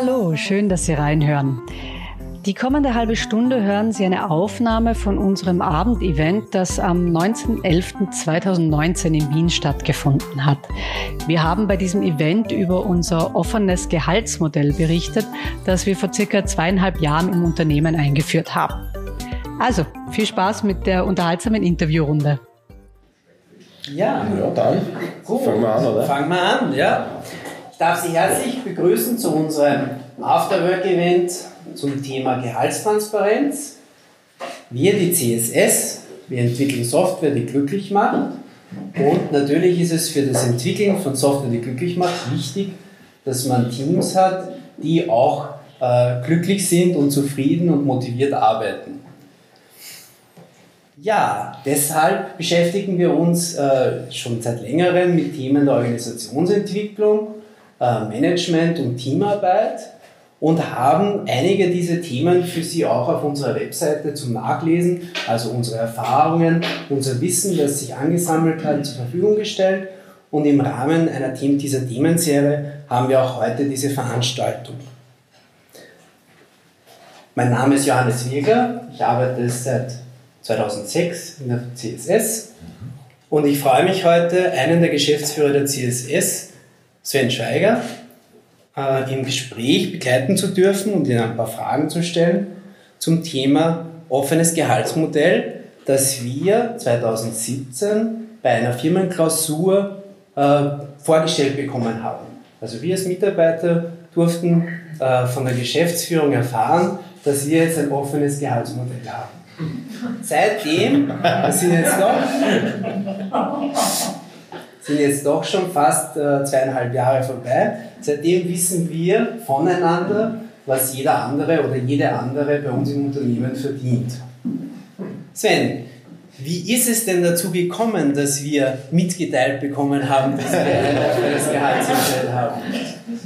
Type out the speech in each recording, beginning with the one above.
Hallo, schön, dass Sie reinhören. Die kommende halbe Stunde hören Sie eine Aufnahme von unserem Abendevent, das am 19.11.2019 in Wien stattgefunden hat. Wir haben bei diesem Event über unser offenes Gehaltsmodell berichtet, das wir vor circa zweieinhalb Jahren im Unternehmen eingeführt haben. Also, viel Spaß mit der unterhaltsamen Interviewrunde. Ja, ja dann Gut. fangen wir an, oder? Fangen wir an, ja. Darf Sie herzlich begrüßen zu unserem Afterwork-Event zum Thema Gehaltstransparenz. Wir, die CSS, wir entwickeln Software, die glücklich macht. Und natürlich ist es für das Entwickeln von Software, die glücklich macht, wichtig, dass man Teams hat, die auch äh, glücklich sind und zufrieden und motiviert arbeiten. Ja, deshalb beschäftigen wir uns äh, schon seit längerem mit Themen der Organisationsentwicklung, Management und Teamarbeit und haben einige dieser Themen für Sie auch auf unserer Webseite zum Nachlesen, also unsere Erfahrungen, unser Wissen, das sich angesammelt hat, zur Verfügung gestellt. Und im Rahmen einer Team, dieser Themenserie haben wir auch heute diese Veranstaltung. Mein Name ist Johannes Wieger, ich arbeite seit 2006 in der CSS und ich freue mich heute, einen der Geschäftsführer der CSS, Sven Schweiger, äh, im Gespräch begleiten zu dürfen und Ihnen ein paar Fragen zu stellen zum Thema offenes Gehaltsmodell, das wir 2017 bei einer Firmenklausur äh, vorgestellt bekommen haben. Also wir als Mitarbeiter durften äh, von der Geschäftsführung erfahren, dass wir jetzt ein offenes Gehaltsmodell haben. Seitdem, das sind jetzt doch, sind jetzt doch schon fast äh, zweieinhalb Jahre vorbei. Seitdem wissen wir voneinander, was jeder andere oder jede andere bei uns im Unternehmen verdient. Sven, wie ist es denn dazu gekommen, dass wir mitgeteilt bekommen haben, dass wir ein offenes Gehaltsmodell haben?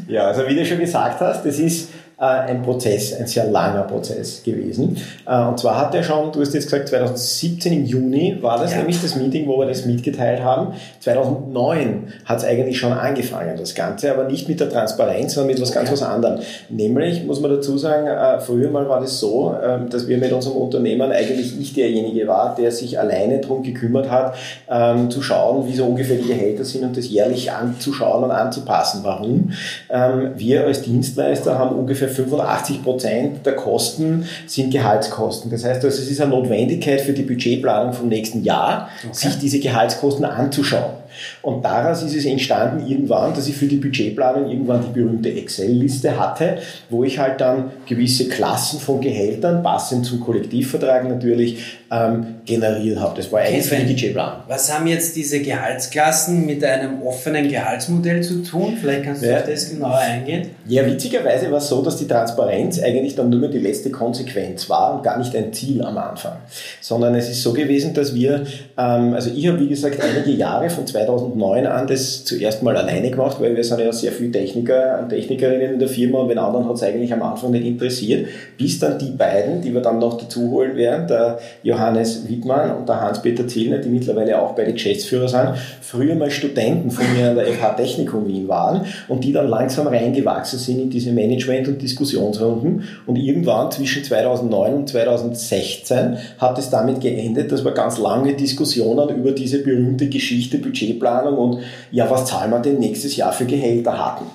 Ja, also wie du schon gesagt hast, das ist ein Prozess, ein sehr langer Prozess gewesen. Äh, und zwar hat er schon, du hast jetzt gesagt, 2017 im Juni war das ja. nämlich das Meeting, wo wir das mitgeteilt haben. 2009 hat es eigentlich schon angefangen, das Ganze, aber nicht mit der Transparenz, sondern mit was ganz was anderem. Nämlich, muss man dazu sagen, äh, früher mal war das so, ähm, dass wir mit unserem Unternehmen eigentlich ich derjenige war, der sich alleine darum gekümmert hat, ähm, zu schauen, wie so ungefähr die Gehälter sind und das jährlich anzuschauen und anzupassen. Warum? Ähm, wir als Dienstleister haben ungefähr 85 Prozent der Kosten sind Gehaltskosten. Das heißt also, es ist eine Notwendigkeit für die Budgetplanung vom nächsten Jahr, okay. sich diese Gehaltskosten anzuschauen. Und daraus ist es entstanden irgendwann, dass ich für die Budgetplanung irgendwann die berühmte Excel-Liste hatte, wo ich halt dann gewisse Klassen von Gehältern, passend zum Kollektivvertrag natürlich, ähm, generiert habe. Das war eigentlich okay, die Budgetplanung. Was haben jetzt diese Gehaltsklassen mit einem offenen Gehaltsmodell zu tun? Vielleicht kannst du ja. auf das genauer eingehen. Ja, witzigerweise war es so, dass die Transparenz eigentlich dann nur mehr die letzte Konsequenz war und gar nicht ein Ziel am Anfang. Sondern es ist so gewesen, dass wir, ähm, also ich habe wie gesagt einige Jahre von 2009 an das zuerst mal alleine gemacht, weil wir sind ja sehr viele Techniker und Technikerinnen in der Firma und den anderen hat es eigentlich am Anfang nicht interessiert, bis dann die beiden, die wir dann noch dazu holen werden, der Johannes Wittmann und der Hans-Peter Zillner, die mittlerweile auch beide Geschäftsführer sind, früher mal Studenten von mir an der FH Technikum Wien waren und die dann langsam reingewachsen sind in diese Management- und Diskussionsrunden. Und irgendwann zwischen 2009 und 2016 hat es damit geendet, dass wir ganz lange Diskussionen über diese berühmte Geschichte Budgetplanung und ja, was zahlen wir denn nächstes Jahr für Gehälter hatten.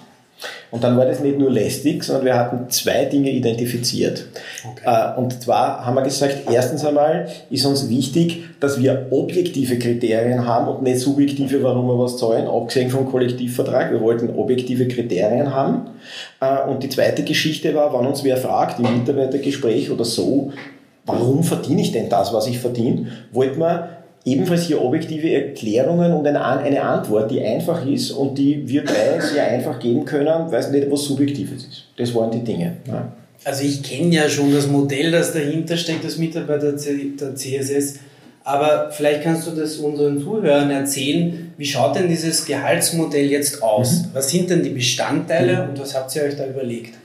Und dann war das nicht nur lästig, sondern wir hatten zwei Dinge identifiziert. Okay. Äh, und zwar haben wir gesagt, erstens einmal ist uns wichtig, dass wir objektive Kriterien haben und nicht subjektive, warum wir was zahlen, abgesehen vom Kollektivvertrag. Wir wollten objektive Kriterien haben. Äh, und die zweite Geschichte war, wenn uns wer fragt im Mitarbeitergespräch oder so, warum verdiene ich denn das, was ich verdiene, wollten wir ebenfalls hier objektive Erklärungen und eine, eine Antwort, die einfach ist und die wir drei sehr einfach geben können, weil es nicht was Subjektives ist. Das waren die Dinge. Ja. Also ich kenne ja schon das Modell, das dahinter steckt, das Mitarbeiter der CSS. Aber vielleicht kannst du das unseren Zuhörern erzählen, wie schaut denn dieses Gehaltsmodell jetzt aus? Mhm. Was sind denn die Bestandteile und was habt ihr euch da überlegt?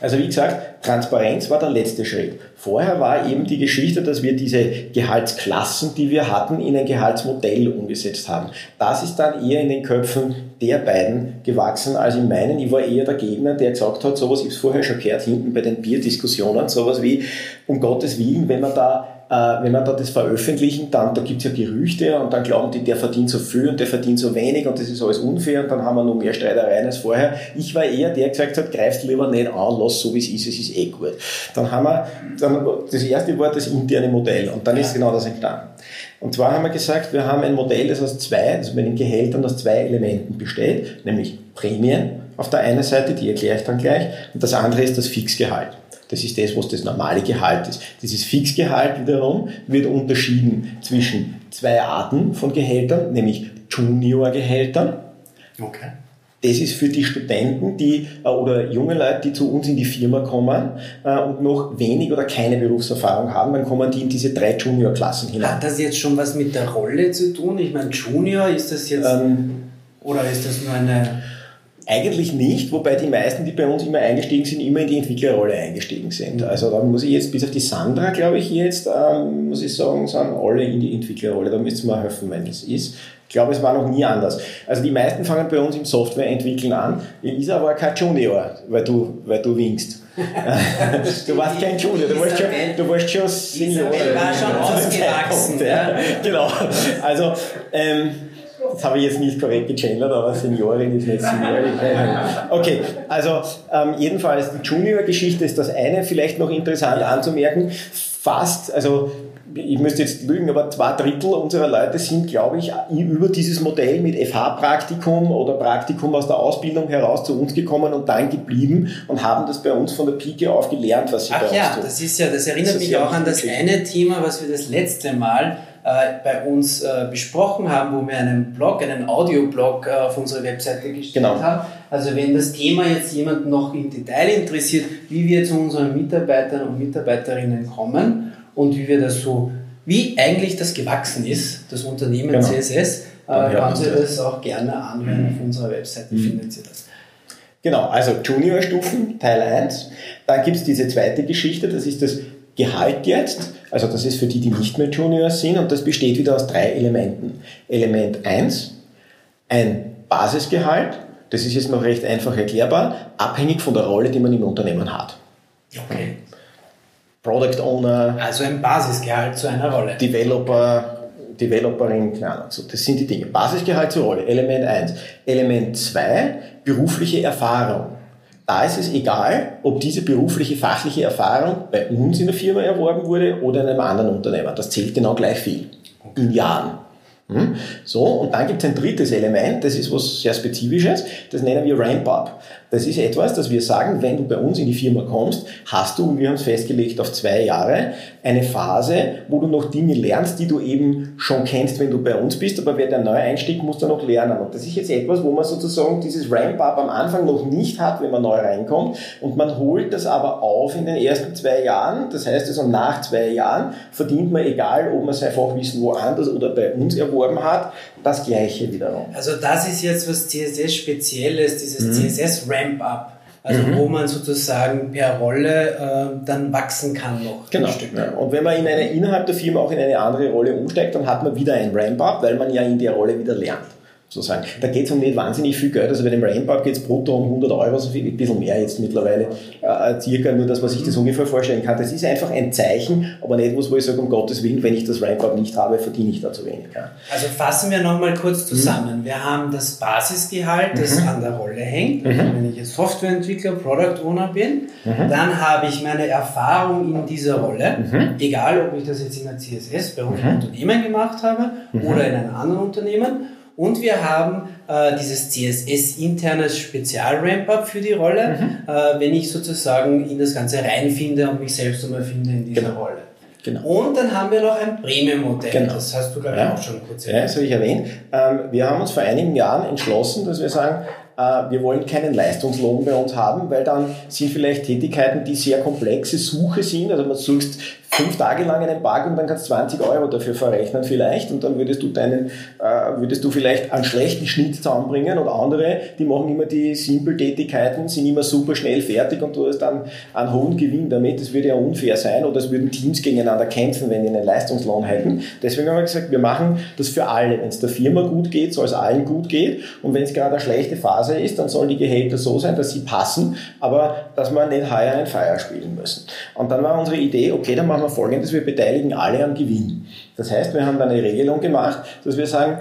Also wie gesagt, Transparenz war der letzte Schritt. Vorher war eben die Geschichte, dass wir diese Gehaltsklassen, die wir hatten, in ein Gehaltsmodell umgesetzt haben. Das ist dann eher in den Köpfen der beiden gewachsen als in meinen. Ich war eher der Gegner, der gesagt hat, sowas, ich habe vorher schon gehört, hinten bei den Bierdiskussionen, sowas wie, um Gottes Willen, wenn man da wenn man da das veröffentlichen, dann, da gibt's ja Gerüchte und dann glauben die, der verdient so viel und der verdient so wenig und das ist alles unfair und dann haben wir noch mehr Streitereien als vorher. Ich war eher der, der gesagt hat, greifst lieber nicht an, lass so wie es ist, es ist eh gut. Dann haben wir, dann, das erste war das interne Modell und dann ist genau das entstanden. Und zwar haben wir gesagt, wir haben ein Modell, das aus zwei, also mit den Gehältern aus zwei Elementen besteht, nämlich Prämien auf der einen Seite, die erkläre ich dann gleich, und das andere ist das Fixgehalt. Das ist das, was das normale Gehalt ist. Dieses Fixgehalt wiederum wird unterschieden zwischen zwei Arten von Gehältern, nämlich Junior-Gehältern. Okay. Das ist für die Studenten, die äh, oder junge Leute, die zu uns in die Firma kommen äh, und noch wenig oder keine Berufserfahrung haben, dann kommen die in diese drei Junior-Klassen hinein. Hat das jetzt schon was mit der Rolle zu tun? Ich meine, Junior ist das jetzt ähm, oder ist das nur eine eigentlich nicht, wobei die meisten, die bei uns immer eingestiegen sind, immer in die Entwicklerrolle eingestiegen sind. Also da muss ich jetzt, bis auf die Sandra, glaube ich jetzt, ähm, muss ich sagen, sind alle in die Entwicklerrolle. Da müsst ihr mir helfen, wenn es ist. Ich glaube, es war noch nie anders. Also die meisten fangen bei uns im Softwareentwickeln an. Elisa war kein Junior, weil du, weil du winkst. du warst kein Junior, du warst schon, du warst schon Senior. Ich war schon ausgewachsen. Ja. Genau. Also, ähm, das habe ich jetzt nicht korrekt gegendert, aber Seniorin ist nicht Seniorin. Okay, also ähm, jedenfalls die Junior-Geschichte ist das eine, vielleicht noch interessant anzumerken. Fast, also ich müsste jetzt lügen, aber zwei Drittel unserer Leute sind, glaube ich, über dieses Modell mit FH-Praktikum oder Praktikum aus der Ausbildung heraus zu uns gekommen und dann geblieben und haben das bei uns von der Pike auf gelernt, was sie Ach bei uns ja, tun. das ist ja, das erinnert das mich auch an das eine Thema, was wir das letzte Mal äh, bei uns äh, besprochen haben, wo wir einen Blog, einen Audioblog äh, auf unsere Webseite gestellt genau. haben. Also wenn das Thema jetzt jemand noch im Detail interessiert, wie wir zu unseren Mitarbeitern und Mitarbeiterinnen kommen und wie wir das so, wie eigentlich das gewachsen ist, das Unternehmen genau. CSS, äh, kann Sie das auch gerne anhören. Auf unserer Webseite mhm. findet Sie das. Genau, also Junior-Stufen, Teil 1. Dann gibt es diese zweite Geschichte, das ist das Gehalt jetzt, also das ist für die, die nicht mehr Juniors sind und das besteht wieder aus drei Elementen. Element 1, ein Basisgehalt, das ist jetzt noch recht einfach erklärbar, abhängig von der Rolle, die man im Unternehmen hat. Okay. Product Owner. Also ein Basisgehalt zu einer Rolle. Developer, Developerin, keine Ahnung. So, das sind die Dinge. Basisgehalt zur Rolle, Element 1. Element 2, berufliche Erfahrung. Da ist es egal, ob diese berufliche, fachliche Erfahrung bei uns in der Firma erworben wurde oder in einem anderen Unternehmen. Das zählt genau gleich viel. In Jahren. Hm? So, und dann gibt es ein drittes Element, das ist was sehr Spezifisches, das nennen wir Ramp-Up. Das ist etwas, dass wir sagen, wenn du bei uns in die Firma kommst, hast du, und wir haben es festgelegt auf zwei Jahre, eine Phase, wo du noch Dinge lernst, die du eben schon kennst, wenn du bei uns bist, aber wer der Neueinstieg muss da noch lernen. Und das ist jetzt etwas, wo man sozusagen dieses Ramp-Up am Anfang noch nicht hat, wenn man neu reinkommt. Und man holt das aber auf in den ersten zwei Jahren. Das heißt also, nach zwei Jahren verdient man, egal ob man sein Fachwissen woanders oder bei uns erworben hat, das Gleiche wiederum. Also das ist jetzt was CSS-Spezielles, dieses mhm. CSS-Ramp-Up. Also mhm. wo man sozusagen per Rolle äh, dann wachsen kann noch. Genau. Ja. Und wenn man in eine, innerhalb der Firma auch in eine andere Rolle umsteigt, dann hat man wieder ein Ramp-Up, weil man ja in der Rolle wieder lernt sozusagen. Da geht es um nicht wahnsinnig viel Geld, also bei dem Ramp-Up geht es brutto um 100 Euro, so viel, ein bisschen mehr jetzt mittlerweile, äh, circa, nur dass man sich das ungefähr vorstellen kann. Das ist einfach ein Zeichen, aber nicht was, wo ich sage, um Gottes Willen, wenn ich das Ramp-Up nicht habe, verdiene ich da zu wenig. Ja. Also fassen wir nochmal kurz zusammen. Mhm. Wir haben das Basisgehalt, das mhm. an der Rolle hängt, mhm. wenn ich jetzt Softwareentwickler, Product Owner bin, mhm. dann habe ich meine Erfahrung in dieser Rolle, mhm. egal ob ich das jetzt in der CSS bei mhm. Unternehmen gemacht habe oder in einem anderen Unternehmen, und wir haben äh, dieses CSS-internes Spezial-Ramp-Up für die Rolle, mhm. äh, wenn ich sozusagen in das Ganze reinfinde und mich selbst einmal finde in dieser genau. Rolle. Genau. Und dann haben wir noch ein Premium-Modell. Genau. Das hast du, ich, ja. auch schon kurz erwähnt. Ja, das habe ich erwähnt. Ähm, wir haben uns vor einigen Jahren entschlossen, dass wir sagen, äh, äh, wir wollen keinen Leistungslohn bei uns haben, weil dann sind vielleicht Tätigkeiten, die sehr komplexe Suche sind. Also man suchst fünf Tage lang einen Bug und dann kannst du 20 Euro dafür verrechnen vielleicht und dann würdest du deinen, äh, würdest du vielleicht einen schlechten Schnitt zusammenbringen und andere, die machen immer die Simpel-Tätigkeiten, sind immer super schnell fertig und du hast dann einen hohen Gewinn damit. Das würde ja unfair sein oder es würden Teams gegeneinander kämpfen, wenn die einen Leistungslohn hätten. Deswegen haben wir gesagt, wir machen das für alle. Wenn es der Firma gut geht, soll es allen gut gehen und wenn es gerade eine schlechte Phase ist, dann sollen die Gehälter so sein, dass sie passen, aber dass wir nicht Hire and Fire spielen müssen. Und dann war unsere Idee, okay, dann machen wir folgendes, wir beteiligen alle am Gewinn. Das heißt, wir haben dann eine Regelung gemacht, dass wir sagen,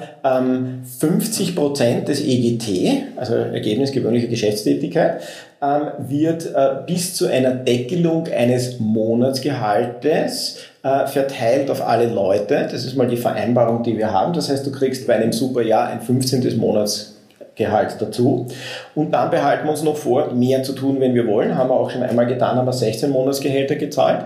50 ähm, Prozent des EGT, also Ergebnis gewöhnlicher Geschäftstätigkeit, ähm, wird äh, bis zu einer Deckelung eines Monatsgehaltes äh, verteilt auf alle Leute. Das ist mal die Vereinbarung, die wir haben. Das heißt, du kriegst bei einem Superjahr ein 15. Monats Gehalt dazu. Und dann behalten wir uns noch vor, mehr zu tun, wenn wir wollen. Haben wir auch schon einmal getan, haben wir 16 Monatsgehälter gezahlt.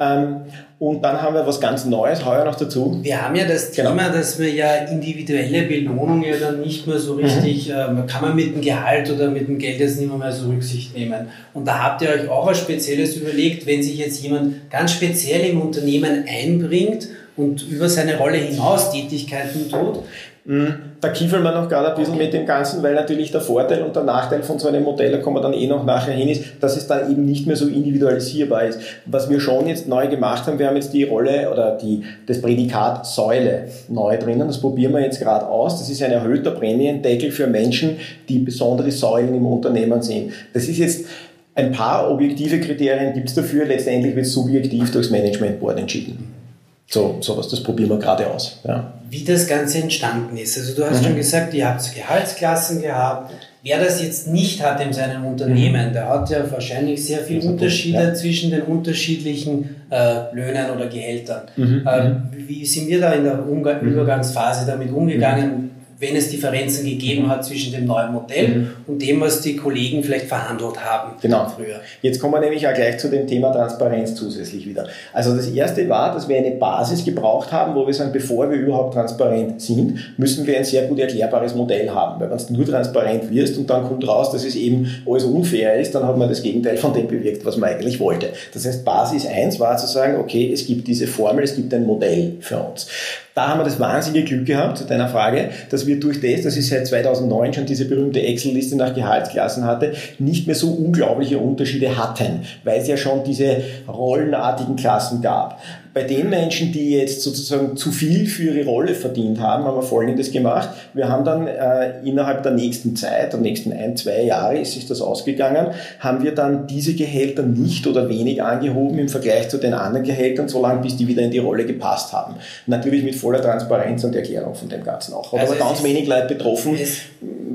Ähm, und dann haben wir was ganz Neues heuer noch dazu. Wir haben ja das genau. Thema, dass wir ja individuelle Belohnung ja dann nicht mehr so richtig, mhm. kann man mit dem Gehalt oder mit dem Geld jetzt nicht mehr, so Rücksicht nehmen. Und da habt ihr euch auch was Spezielles überlegt, wenn sich jetzt jemand ganz speziell im Unternehmen einbringt und über seine Rolle hinaus Tätigkeiten tut, Mhm. Da kiefeln wir noch gerade ein bisschen mit dem Ganzen, weil natürlich der Vorteil und der Nachteil von so einem Modell, da kommen wir dann eh noch nachher hin, ist, dass es dann eben nicht mehr so individualisierbar ist. Was wir schon jetzt neu gemacht haben, wir haben jetzt die Rolle oder die, das Prädikat Säule neu drinnen, das probieren wir jetzt gerade aus. Das ist ein erhöhter Prämiendeckel für Menschen, die besondere Säulen im Unternehmen sind. Das ist jetzt ein paar objektive Kriterien gibt es dafür, letztendlich wird subjektiv durchs Management Board entschieden. So, sowas, das probieren wir gerade aus. Ja. Wie das Ganze entstanden ist. Also du hast mhm. schon gesagt, ihr habt Gehaltsklassen gehabt. Wer das jetzt nicht hat in seinem Unternehmen, mhm. der hat ja wahrscheinlich sehr viele Unterschiede ja. zwischen den unterschiedlichen äh, Löhnen oder Gehältern. Mhm. Äh, wie sind wir da in der Umgang mhm. Übergangsphase damit umgegangen? Wenn es Differenzen gegeben hat zwischen dem neuen Modell mhm. und dem, was die Kollegen vielleicht verhandelt haben genau. früher. Jetzt kommen wir nämlich auch gleich zu dem Thema Transparenz zusätzlich wieder. Also das erste war, dass wir eine Basis gebraucht haben, wo wir sagen, bevor wir überhaupt transparent sind, müssen wir ein sehr gut erklärbares Modell haben. Weil wenn du nur transparent wirst und dann kommt raus, dass es eben alles unfair ist, dann hat man das Gegenteil von dem bewirkt, was man eigentlich wollte. Das heißt, Basis 1 war zu sagen, okay, es gibt diese Formel, es gibt ein Modell für uns. Da haben wir das wahnsinnige Glück gehabt, zu deiner Frage, dass wir durch das, dass ich seit 2009 schon diese berühmte Excel-Liste nach Gehaltsklassen hatte, nicht mehr so unglaubliche Unterschiede hatten, weil es ja schon diese rollenartigen Klassen gab. Bei den Menschen, die jetzt sozusagen zu viel für ihre Rolle verdient haben, haben wir Folgendes gemacht. Wir haben dann äh, innerhalb der nächsten Zeit, der nächsten ein, zwei Jahre ist sich das ausgegangen, haben wir dann diese Gehälter nicht oder wenig angehoben im Vergleich zu den anderen Gehältern, solange bis die wieder in die Rolle gepasst haben. Natürlich mit voller Transparenz und Erklärung von dem Ganzen auch. Hat also aber ganz wenig Leute betroffen.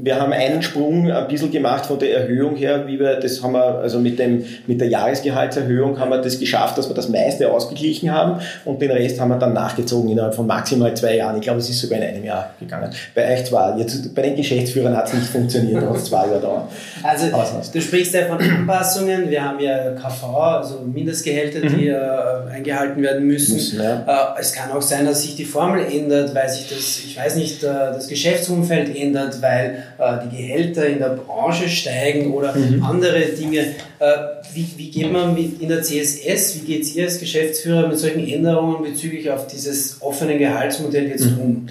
Wir haben einen Sprung ein bisschen gemacht von der Erhöhung her, wie wir, das haben wir, also mit dem, mit der Jahresgehaltserhöhung haben wir das geschafft, dass wir das meiste ausgeglichen haben und den Rest haben wir dann nachgezogen innerhalb von maximal zwei Jahren. Ich glaube, es ist sogar in einem Jahr gegangen. Bei euch zwar, jetzt bei den Geschäftsführern hat es nicht funktioniert, hat es zwei Jahre dauert. Also du sprichst ja von Anpassungen, wir haben ja KV, also Mindestgehälter, mhm. die äh, eingehalten werden müssen. müssen ja. äh, es kann auch sein, dass sich die Formel ändert, weil sich das, ich weiß nicht, äh, das Geschäftsumfeld ändert, weil die Gehälter in der Branche steigen oder mhm. andere Dinge. Äh, wie, wie geht man mit in der CSS, wie geht ihr als Geschäftsführer mit solchen Änderungen bezüglich auf dieses offene Gehaltsmodell jetzt mhm. um?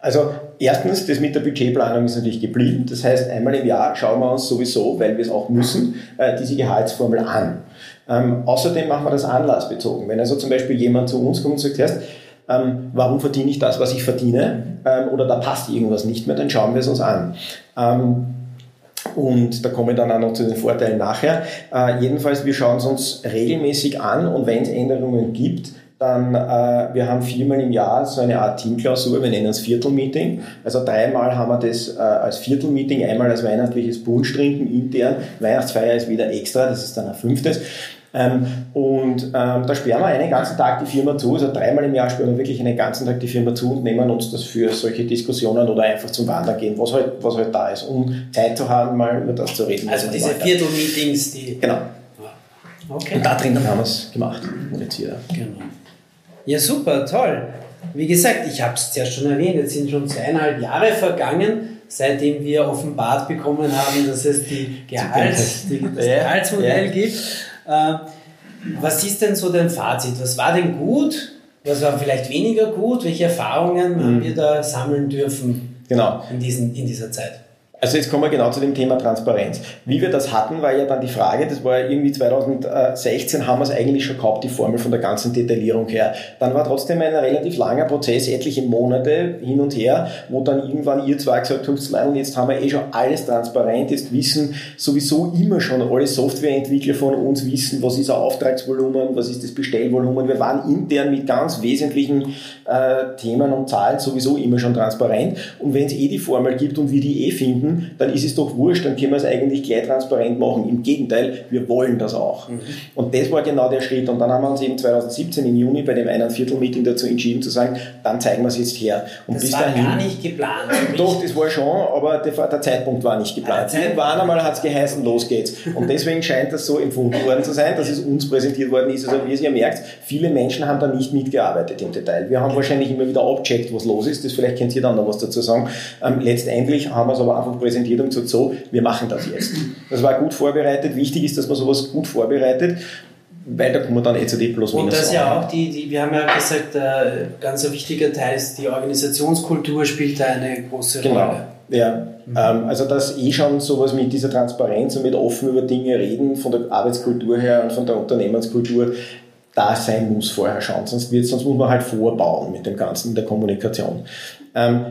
Also erstens, das mit der Budgetplanung ist natürlich geblieben. Das heißt, einmal im Jahr schauen wir uns sowieso, weil wir es auch müssen, äh, diese Gehaltsformel an. Ähm, außerdem machen wir das anlassbezogen. Wenn also zum Beispiel jemand zu uns kommt und sagt, ähm, warum verdiene ich das, was ich verdiene, ähm, oder da passt irgendwas nicht mehr, dann schauen wir es uns an. Ähm, und da komme ich dann auch noch zu den Vorteilen nachher. Äh, jedenfalls, wir schauen es uns regelmäßig an und wenn es Änderungen gibt, dann, äh, wir haben viermal im Jahr so eine Art Teamklausur, wir nennen es Viertelmeeting. Also dreimal haben wir das äh, als Viertelmeeting, einmal als weihnachtliches Bunschtrinken intern. Weihnachtsfeier ist wieder extra, das ist dann ein fünftes. Ähm, und ähm, da sperren wir einen ganzen Tag die Firma zu, also dreimal im Jahr sperren wir wirklich einen ganzen Tag die Firma zu und nehmen uns das für solche Diskussionen oder einfach zum Wandern gehen, was halt, was halt da ist, um Zeit zu haben, mal über das zu reden. Also diese Viertel-Meetings, die... Genau. Okay. Und da drinnen haben wir es gemacht. Jetzt hier. Genau. Ja, super, toll. Wie gesagt, ich habe es zuerst schon erwähnt, jetzt sind schon zweieinhalb Jahre vergangen seitdem wir offenbart bekommen haben, dass es die Gehalts, die, das Gehaltsmodell ja. gibt. Äh, was ist denn so dein Fazit? Was war denn gut? Was war vielleicht weniger gut? Welche Erfahrungen mhm. haben wir da sammeln dürfen genau. in, diesen, in dieser Zeit? Also jetzt kommen wir genau zu dem Thema Transparenz. Wie wir das hatten, war ja dann die Frage, das war irgendwie 2016 haben wir es eigentlich schon gehabt, die Formel von der ganzen Detaillierung her. Dann war trotzdem ein relativ langer Prozess, etliche Monate hin und her, wo dann irgendwann ihr zwei gesagt habt, jetzt haben wir eh schon alles transparent, jetzt wissen sowieso immer schon alle Softwareentwickler von uns wissen, was ist ein Auftragsvolumen, was ist das Bestellvolumen. Wir waren intern mit ganz wesentlichen äh, Themen und Zahlen sowieso immer schon transparent. Und wenn es eh die Formel gibt und wir die eh finden, finden, dann ist es doch wurscht, dann können wir es eigentlich gleich transparent machen. Im Gegenteil, wir wollen das auch. Mhm. Und das war genau der Schritt. Und dann haben wir uns eben 2017 im Juni bei dem einen Viertel-Meeting dazu entschieden zu sagen, dann zeigen wir es jetzt her. Und das bis war dahin, gar nicht geplant. Doch, das war schon, aber der, der Zeitpunkt war nicht geplant. Ah, Irgendwann einmal hat es geheißen, los geht's. Und deswegen scheint das so empfunden worden zu sein, dass es uns präsentiert worden ist. Also wie ihr ja merkt, viele Menschen haben da nicht mitgearbeitet im Detail. Wir haben wahrscheinlich immer wieder abgecheckt, was los ist. Das vielleicht könnt ihr dann noch was dazu sagen. Ähm, letztendlich haben wir es aber einfach präsentiert und gesagt, so, wir machen das jetzt. Das war gut vorbereitet. Wichtig ist, dass man sowas gut vorbereitet, weil da kommen wir dann eh zu die plus minus. Und das ja auch die, die, wir haben ja gesagt, äh, ganz ein wichtiger Teil ist, die Organisationskultur spielt da eine große genau. Rolle. Ja, mhm. ähm, also dass eh schon sowas mit dieser Transparenz und mit offen über Dinge reden, von der Arbeitskultur her und von der Unternehmenskultur, da sein muss vorher schon, sonst, wird, sonst muss man halt vorbauen mit dem Ganzen in der Kommunikation. Ähm,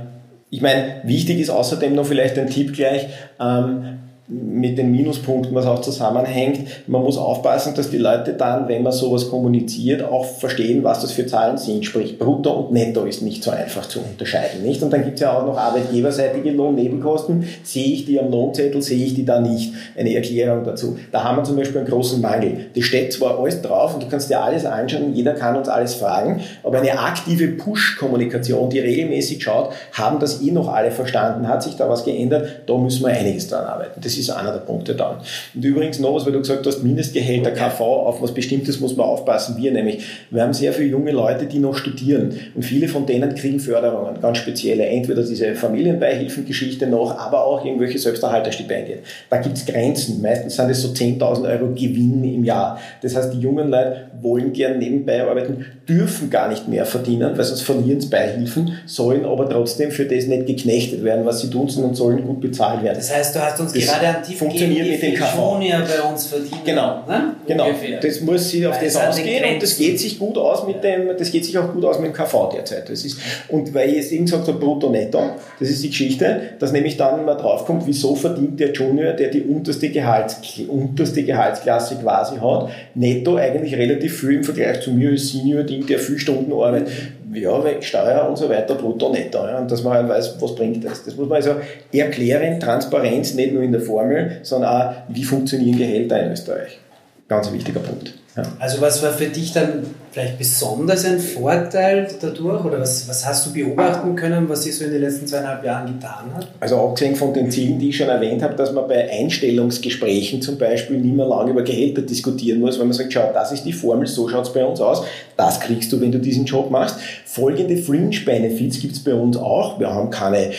ich meine, wichtig ist außerdem noch vielleicht ein Tipp gleich, ähm, mit den Minuspunkten, was auch zusammenhängt. Man muss aufpassen, dass die Leute dann, wenn man sowas kommuniziert, auch verstehen, was das für Zahlen sind. Sprich, brutto und netto ist nicht so einfach zu unterscheiden. Nicht? Und dann gibt es ja auch noch arbeitgeberseitige Lohnnebenkosten. Sehe ich die am Lohnzettel, sehe ich die da nicht? Eine Erklärung dazu. Da haben wir zum Beispiel einen großen Mangel. Das steht zwar alles drauf und du kannst dir alles anschauen jeder kann uns alles fragen, aber eine aktive Push-Kommunikation, die regelmäßig schaut, haben das eh noch alle verstanden, hat sich da was geändert, da müssen wir einiges dran arbeiten. Das ist einer der Punkte dann. Und übrigens noch was, weil du gesagt hast, Mindestgehälter, KV, auf was Bestimmtes muss man aufpassen. Wir nämlich, wir haben sehr viele junge Leute, die noch studieren und viele von denen kriegen Förderungen, ganz spezielle, entweder diese Familienbeihilfengeschichte noch, aber auch irgendwelche Selbsterhalterstipendien. Da gibt es Grenzen, meistens sind es so 10.000 Euro Gewinn im Jahr. Das heißt, die jungen Leute wollen gern nebenbei arbeiten, dürfen gar nicht mehr verdienen, weil sonst verlieren sie Beihilfen, sollen aber trotzdem für das nicht geknechtet werden, was sie tun, sondern sollen gut bezahlt werden. Das heißt, du hast uns das gerade funktioniert gegeben, mit dem KV. bei uns verdienen. Genau, ne? genau. Das muss sie auf weil das ausgehen und das geht sich gut aus mit dem, das geht sich auch gut aus mit dem KV derzeit. Das ist, und weil ich jetzt eben gesagt habe, brutto netto, das ist die Geschichte, dass nämlich dann mal draufkommt, wieso verdient der Junior, der die unterste, Gehalts, unterste Gehaltsklasse quasi hat, netto eigentlich relativ viel im Vergleich zu mir als Senior, der viel Stunden arbeitet, ja, Steuer und so weiter, brutto, netto. Ja, und dass man halt weiß, was bringt das. Das muss man also erklären, Transparenz, nicht nur in der Formel, sondern auch, wie funktionieren Gehälter in Österreich. Ganz wichtiger Punkt. Ja. Also was war für dich dann vielleicht besonders ein Vorteil dadurch oder was, was hast du beobachten können, was sich so in den letzten zweieinhalb Jahren getan hat? Also abgesehen von den Zielen, die ich schon erwähnt habe, dass man bei Einstellungsgesprächen zum Beispiel nicht mehr lange über Gehälter diskutieren muss, weil man sagt, schau, das ist die Formel, so schaut es bei uns aus, das kriegst du, wenn du diesen Job machst. Folgende Fringe-Benefits gibt es bei uns auch. Wir haben keine, äh,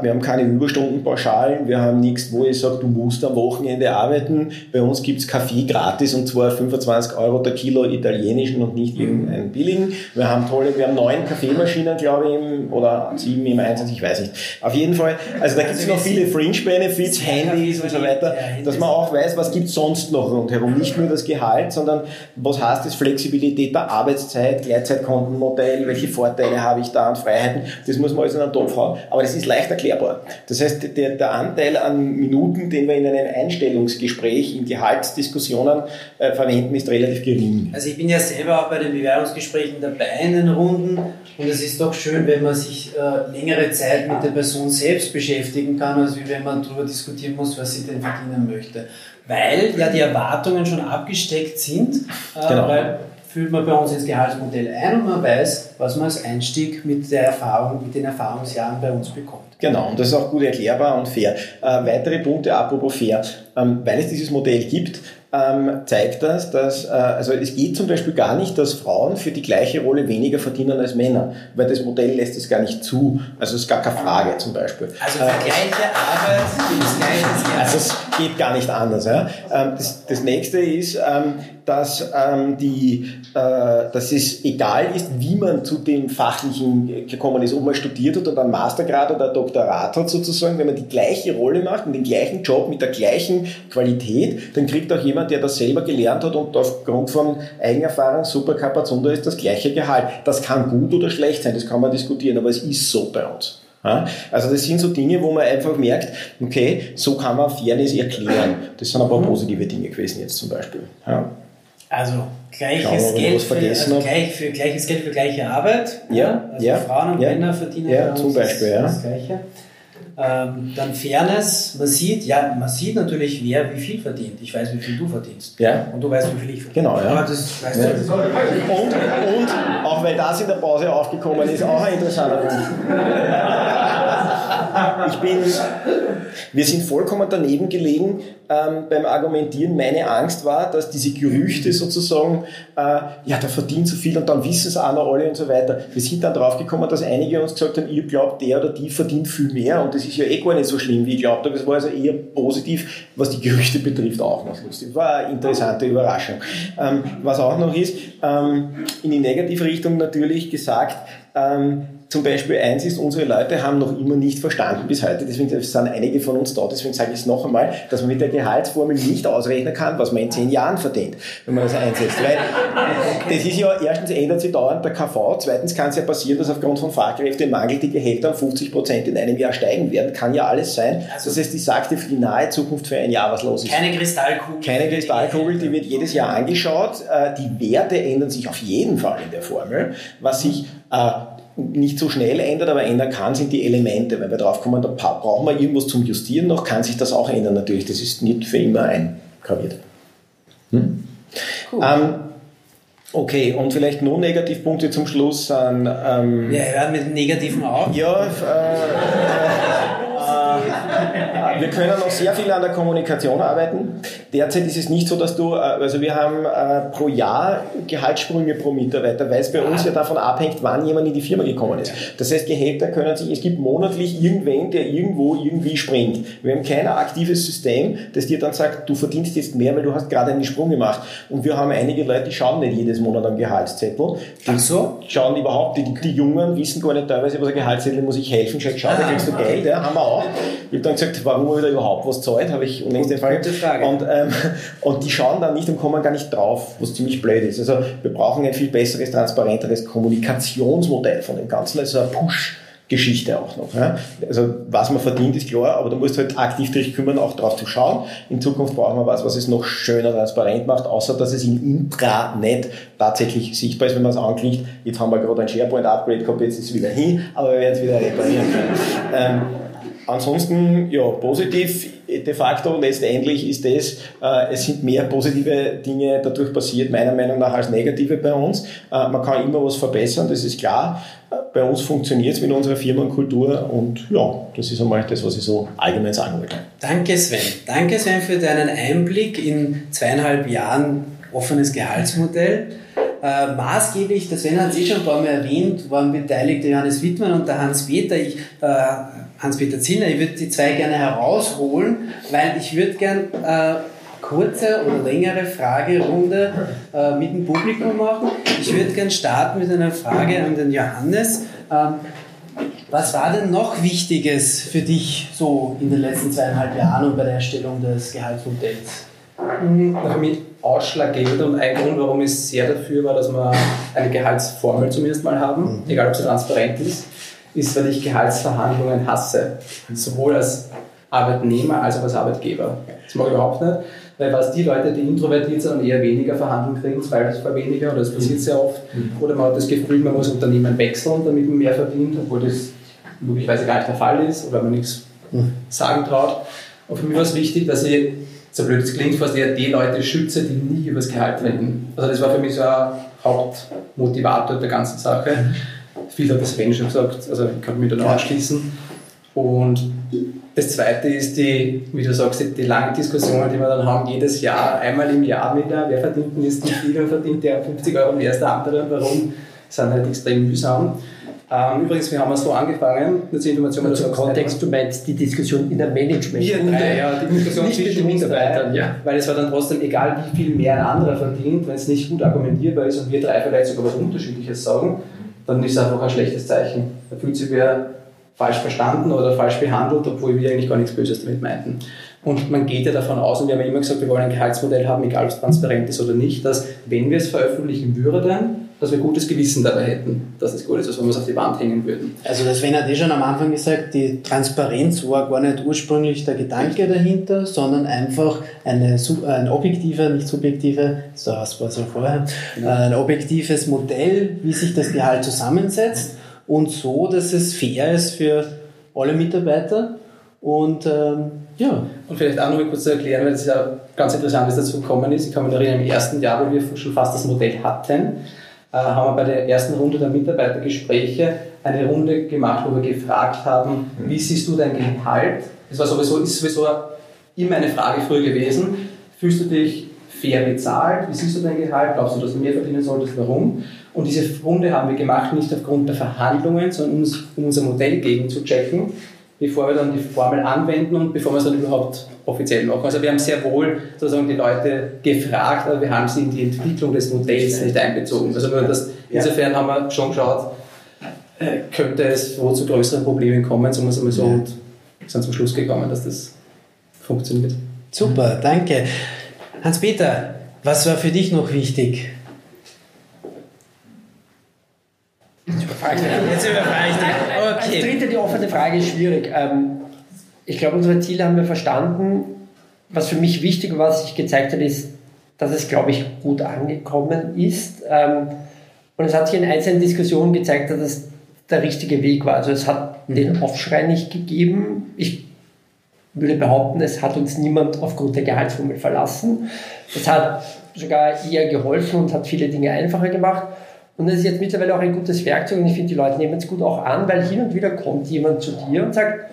wir haben keine Überstundenpauschalen, wir haben nichts, wo ich sage, du musst am Wochenende arbeiten. Bei uns gibt es Kaffee gratis und zwar 25 Euro der Kilo italienischen und nicht irgendeinen billigen. Wir haben tolle, wir haben neun Kaffeemaschinen, glaube ich, oder sieben im Einsatz, ich weiß nicht. Auf jeden Fall, also da gibt es also noch viele Fringe-Benefits, Handys und so weiter, dass man auch weiß, was gibt es sonst noch rundherum. Nicht nur das Gehalt, sondern was heißt das Flexibilität der Arbeitszeit, Gleitzeitkontenmodell, welche Vorteile habe ich da an Freiheiten, das muss man alles in einen Topf hauen. Aber das ist leicht erklärbar. Das heißt, der, der Anteil an Minuten, den wir in einem Einstellungsgespräch, in Gehaltsdiskussionen äh, verwenden, ist relativ gering. Also ich bin ja selber auch bei den Bewerbungsgesprächen dabei in den Runden und es ist doch schön, wenn man sich äh, längere Zeit mit der Person selbst beschäftigen kann, als wenn man darüber diskutieren muss, was sie denn verdienen möchte. Weil ja die Erwartungen schon abgesteckt sind, äh, genau. weil fühlt man bei uns ins Gehaltsmodell ein und man weiß, was man als Einstieg mit der Erfahrung, mit den Erfahrungsjahren bei uns bekommt. Genau, und das ist auch gut erklärbar und fair. Äh, weitere Punkte, apropos fair. ähm, weil es dieses Modell gibt, ähm, zeigt das, dass äh, also es geht zum Beispiel gar nicht, dass Frauen für die gleiche Rolle weniger verdienen als Männer, weil das Modell lässt es gar nicht zu. Also es ist gar keine Frage zum Beispiel. Also für äh, gleiche Arbeit das gleiche Also es geht gar nicht anders. Ja? Ähm, das, das nächste ist, ähm, dass, ähm, die, äh, dass es egal ist, wie man zu dem Fachlichen gekommen ist, ob man studiert hat oder einen Mastergrad oder ein Doktorat hat sozusagen, wenn man die gleiche Rolle macht und den gleichen Job mit der gleichen Qualität, dann kriegt auch jemand, der das selber gelernt hat und aufgrund von Eigenerfahrung super Kapazunder ist, das gleiche Gehalt. Das kann gut oder schlecht sein, das kann man diskutieren, aber es ist so bei uns. Also das sind so Dinge, wo man einfach merkt, okay, so kann man Fairness erklären. Das sind aber positive Dinge gewesen jetzt zum Beispiel. Ja. Also gleiches Geld, für, also gleich für, gleiches Geld für gleiche Arbeit. Ja, also ja, Frauen und ja, Männer verdienen ja, zum Beispiel, ja. das Gleiche. Ähm, dann Fairness, man sieht, ja, man sieht natürlich, wer wie viel verdient. Ich weiß, wie viel du verdienst. Ja. Und du weißt, wie viel ich verdiene. Genau, ja. Aber das weißt ja. du. Und, und, auch weil das in der Pause aufgekommen ist, auch ein interessanter Punkt. Ich bin, wir sind vollkommen daneben gelegen ähm, beim Argumentieren. Meine Angst war, dass diese Gerüchte sozusagen, äh, ja, der verdient so viel und dann wissen es auch noch alle und so weiter. Wir sind dann drauf gekommen, dass einige uns gesagt haben, ihr glaubt, der oder die verdient viel mehr und das ist ja eh gar nicht so schlimm, wie ich glaubt habe. Es war also eher positiv, was die Gerüchte betrifft, auch noch lustig. War eine interessante Überraschung. Ähm, was auch noch ist, ähm, in die negative Richtung natürlich gesagt, ähm, zum Beispiel eins ist, unsere Leute haben noch immer nicht verstanden bis heute, deswegen sind einige von uns da, deswegen sage ich es noch einmal, dass man mit der Gehaltsformel nicht ausrechnen kann, was man in zehn Jahren verdient, wenn man das einsetzt. Weil das ist ja, erstens ändert sich dauernd der KV, zweitens kann es ja passieren, dass aufgrund von Fachkräftemangel die Gehälter um 50 Prozent in einem Jahr steigen werden, kann ja alles sein. Also das heißt, ich sagte für die nahe Zukunft für ein Jahr, was los ist. Keine Kristallkugel. Keine Kristallkugel, die wird jedes Jahr angeschaut. Äh, die Werte ändern sich auf jeden Fall in der Formel. Was sich äh, nicht so schnell ändert, aber ändern kann, sind die Elemente. Wenn wir drauf kommen, da brauchen wir irgendwas zum Justieren noch, kann sich das auch ändern natürlich. Das ist nicht für immer eingraviert. Hm? Cool. Ähm, okay, und vielleicht nur Negativpunkte zum Schluss an. Ähm, wir hören mit Negativen auf. Ja, äh, wir können noch sehr viel an der Kommunikation arbeiten. Derzeit ist es nicht so, dass du, äh, also wir haben äh, pro Jahr Gehaltssprünge pro Mitarbeiter, weil es bei uns ja davon abhängt, wann jemand in die Firma gekommen ist. Das heißt, Gehälter können sich, es gibt monatlich irgendwen, der irgendwo irgendwie springt. Wir haben kein aktives System, das dir dann sagt, du verdienst jetzt mehr, weil du hast gerade einen Sprung gemacht. Und wir haben einige Leute, die schauen nicht jedes Monat am Gehaltszettel. Die Ach so? Schauen überhaupt, die, die Jungen wissen gar nicht teilweise, was ein Gehaltszettel muss ich helfen. Schau, da kriegst du Geld, ja, haben wir auch. Ich dann gesagt, warum ich da überhaupt was zahlt, habe ich unlängst. Frage. Und, ähm, und die schauen dann nicht und kommen gar nicht drauf, was ziemlich blöd ist. Also wir brauchen ein viel besseres, transparenteres Kommunikationsmodell von dem Ganzen, also eine Push- Geschichte auch noch. Ja? Also was man verdient, ist klar, aber du musst halt aktiv dich kümmern, auch drauf zu schauen. In Zukunft brauchen wir was, was es noch schöner transparent macht, außer dass es im Intranet tatsächlich sichtbar ist, wenn man es anklickt. Jetzt haben wir gerade ein SharePoint-Upgrade gehabt, jetzt ist es wieder hin, aber wir werden es wieder reparieren können. Ähm, Ansonsten, ja, positiv de facto letztendlich ist das, äh, es sind mehr positive Dinge dadurch passiert, meiner Meinung nach, als negative bei uns. Äh, man kann immer was verbessern, das ist klar. Äh, bei uns funktioniert es mit unserer Firmenkultur und ja, das ist einmal das, was ich so allgemein sagen wollte. Danke Sven. Danke Sven für deinen Einblick in zweieinhalb Jahren offenes Gehaltsmodell. Äh, maßgeblich, der Sven hat es eh schon ein paar Mal erwähnt, waren beteiligt der Johannes Wittmann und der Hans-Peter. Ich, äh, Hans-Peter Zinner, ich würde die zwei gerne herausholen, weil ich würde gerne äh, kurze oder längere Fragerunde äh, mit dem Publikum machen. Ich würde gerne starten mit einer Frage an den Johannes. Ähm, was war denn noch Wichtiges für dich so in den letzten zweieinhalb Jahren und bei der Erstellung des Gehaltsmodells? Mhm. Ausschlaggebend und ein Grund, warum ich sehr dafür war, dass wir eine Gehaltsformel zumindest mal haben, mhm. egal ob sie transparent ist ist, weil ich Gehaltsverhandlungen hasse. Sowohl als Arbeitnehmer als auch als Arbeitgeber. Das mag ich überhaupt nicht. Weil was die Leute, die introvertiert sind und eher weniger verhandeln kriegen, zwar weniger, oder das passiert sehr oft, mhm. oder man hat das Gefühl, man muss Unternehmen wechseln, damit man mehr verdient, obwohl das möglicherweise gar nicht der Fall ist oder man nichts mhm. sagen traut. Und für mich war es wichtig, dass ich, so blöd es klingt, fast eher die Leute schütze, die nie über das Gehalt reden. Also das war für mich so ein Hauptmotivator der ganzen Sache. Mhm viel hat das Sven schon gesagt, also ich kann mich da noch anschließen. Und das zweite ist die, wie du sagst, die, langen Diskussionen, die wir dann haben, jedes Jahr, einmal im Jahr wieder, wer verdient denn jetzt die viel und verdient der 50 Euro mehr als der andere und warum, sind halt extrem mühsam. Ähm, übrigens, wir haben es so angefangen, zur Information. Zum Kontext, du meinst die Diskussion in der Management. Wir drei, ja, die Diskussion nicht zwischen den Mitarbeitern, ja. weil es war dann trotzdem egal, wie viel mehr ein anderer verdient, wenn es nicht gut argumentierbar ist und wir drei vielleicht sogar was Unterschiedliches sagen, dann ist es einfach ein schlechtes Zeichen. Da fühlt sich wer falsch verstanden oder falsch behandelt, obwohl wir eigentlich gar nichts Böses damit meinten. Und man geht ja davon aus, und wir haben ja immer gesagt, wir wollen ein Gehaltsmodell haben, egal ob es transparent ist oder nicht, dass wenn wir es veröffentlichen würden, dass wir gutes Gewissen dabei hätten, dass es gut ist, als wenn wir es auf die Wand hängen würden. Also das Sven hat eh schon am Anfang gesagt, die Transparenz war gar nicht ursprünglich der Gedanke dahinter, sondern einfach eine, ein objektiver, nicht subjektive, so was war so vorher, ja. ein objektives Modell, wie sich das Gehalt zusammensetzt und so, dass es fair ist für alle Mitarbeiter und ähm, ja. Und vielleicht auch noch mal kurz zu erklären, weil es ja ganz interessant ist, dazu gekommen ist. Ich kann mich erinnern, im ersten Jahr, wo wir schon fast das Modell hatten, äh, haben wir bei der ersten Runde der Mitarbeitergespräche eine Runde gemacht, wo wir gefragt haben, mhm. wie siehst du dein Gehalt? Das war sowieso, ist sowieso immer eine Frage früher gewesen. Fühlst du dich fair bezahlt? Wie siehst du dein Gehalt? Glaubst du, dass du mehr verdienen solltest? Warum? Und diese Runde haben wir gemacht, nicht aufgrund der Verhandlungen, sondern um unser Modell gegenzuchecken bevor wir dann die Formel anwenden und bevor wir es dann überhaupt offiziell machen. Also wir haben sehr wohl sozusagen die Leute gefragt, aber wir haben sie in die Entwicklung des Modells nicht einbezogen. Also nur das, insofern haben wir schon geschaut, äh, könnte es wo zu größeren Problemen kommen, sagen wir es einmal so, und sind zum Schluss gekommen, dass das funktioniert. Super, danke. Hans-Peter, was war für dich noch wichtig? Jetzt überfrage ich dich. Okay. Als dritte, die offene Frage ist schwierig. Ähm, ich glaube, unsere Ziele haben wir verstanden. Was für mich wichtig war, was sich gezeigt hat, ist, dass es, glaube ich, gut angekommen ist. Ähm, und es hat sich in einzelnen Diskussionen gezeigt, dass es der richtige Weg war. Also es hat mhm. den Aufschrei nicht gegeben. Ich würde behaupten, es hat uns niemand aufgrund der Gehaltsformel verlassen. Es hat sogar eher geholfen und hat viele Dinge einfacher gemacht. Und das ist jetzt mittlerweile auch ein gutes Werkzeug und ich finde, die Leute nehmen es gut auch an, weil hin und wieder kommt jemand zu dir und sagt,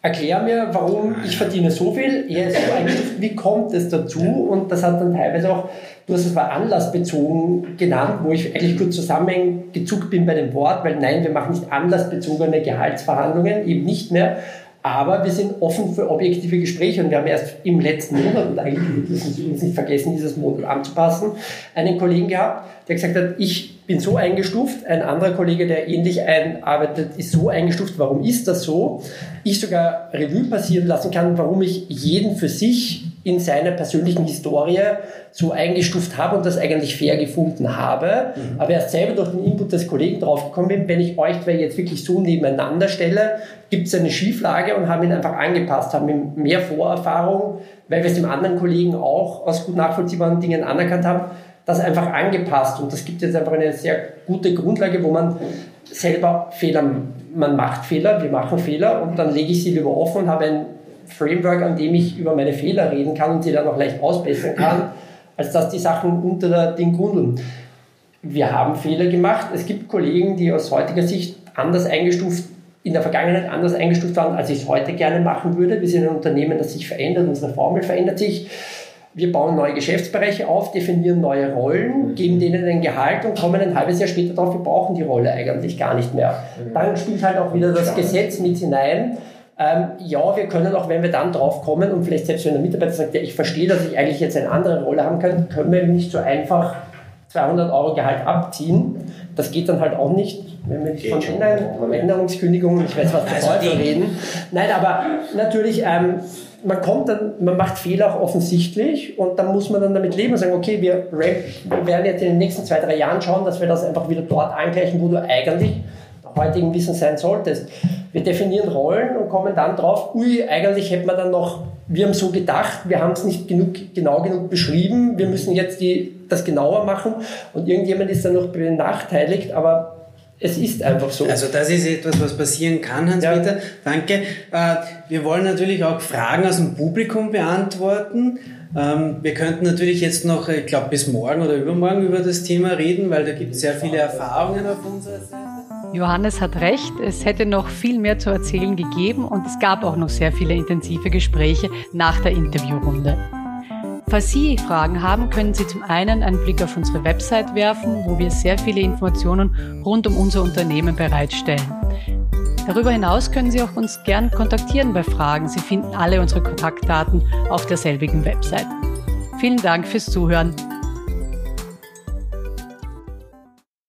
erklär mir, warum ich verdiene so viel, er ist so eingestuft, wie kommt es dazu? Und das hat dann teilweise auch, du hast es mal anlassbezogen genannt, wo ich eigentlich kurz zusammengezuckt bin bei dem Wort, weil nein, wir machen nicht anlassbezogene Gehaltsverhandlungen, eben nicht mehr, aber wir sind offen für objektive Gespräche und wir haben erst im letzten Monat, und eigentlich müssen Sie uns nicht vergessen, dieses Modul anzupassen, einen Kollegen gehabt, der gesagt hat, ich bin so eingestuft, ein anderer Kollege, der ähnlich einarbeitet, ist so eingestuft, warum ist das so? Ich sogar Revue passieren lassen kann, warum ich jeden für sich in seiner persönlichen Historie so eingestuft habe und das eigentlich fair gefunden habe. Mhm. Aber erst selber durch den Input des Kollegen draufgekommen bin, wenn ich euch zwei jetzt wirklich so nebeneinander stelle, gibt es eine Schieflage und haben ihn einfach angepasst, haben ihm mehr Vorerfahrung, weil wir es dem anderen Kollegen auch aus gut nachvollziehbaren Dingen anerkannt haben, das einfach angepasst. Und das gibt jetzt einfach eine sehr gute Grundlage, wo man selber Fehler, man macht Fehler, wir machen Fehler und dann lege ich sie lieber offen und habe ein Framework, an dem ich über meine Fehler reden kann und sie dann auch leicht ausbessern kann, als dass die Sachen unter den Grundeln. Wir haben Fehler gemacht. Es gibt Kollegen, die aus heutiger Sicht anders eingestuft, in der Vergangenheit anders eingestuft waren, als ich es heute gerne machen würde. Wir sind ein Unternehmen, das sich verändert, unsere Formel verändert sich. Wir bauen neue Geschäftsbereiche auf, definieren neue Rollen, geben denen ein Gehalt und kommen ein halbes Jahr später darauf, wir brauchen die Rolle eigentlich gar nicht mehr. Dann spielt halt auch wieder das Gesetz mit hinein ähm, ja, wir können auch, wenn wir dann drauf kommen und vielleicht selbst wenn der Mitarbeiter sagt, ja, ich verstehe, dass ich eigentlich jetzt eine andere Rolle haben kann, können wir nicht so einfach 200 Euro Gehalt abziehen. Das geht dann halt auch nicht, wenn wir nicht von Änder Änderungskündigungen, ich weiß, was der also Teufel reden. Nein, aber natürlich, ähm, man kommt dann, man macht Fehler auch offensichtlich und dann muss man dann damit leben und sagen, okay, wir, wir werden jetzt in den nächsten zwei, drei Jahren schauen, dass wir das einfach wieder dort angleichen, wo du eigentlich heutigen Wissen sein solltest. Wir definieren Rollen und kommen dann drauf, ui, eigentlich hätte man dann noch, wir haben so gedacht, wir haben es nicht genug, genau genug beschrieben, wir müssen jetzt die, das genauer machen und irgendjemand ist dann noch benachteiligt, aber es ist einfach so. Also das ist etwas, was passieren kann, Hans-Peter. Ja. Danke. Äh, wir wollen natürlich auch Fragen aus dem Publikum beantworten. Ähm, wir könnten natürlich jetzt noch, ich glaube, bis morgen oder übermorgen über das Thema reden, weil da gibt es sehr viele Erfahrungen auf unserer Seite. Johannes hat recht, es hätte noch viel mehr zu erzählen gegeben und es gab auch noch sehr viele intensive Gespräche nach der Interviewrunde. Falls Sie Fragen haben, können Sie zum einen einen Blick auf unsere Website werfen, wo wir sehr viele Informationen rund um unser Unternehmen bereitstellen. Darüber hinaus können Sie auch uns gern kontaktieren bei Fragen. Sie finden alle unsere Kontaktdaten auf derselbigen Website. Vielen Dank fürs Zuhören.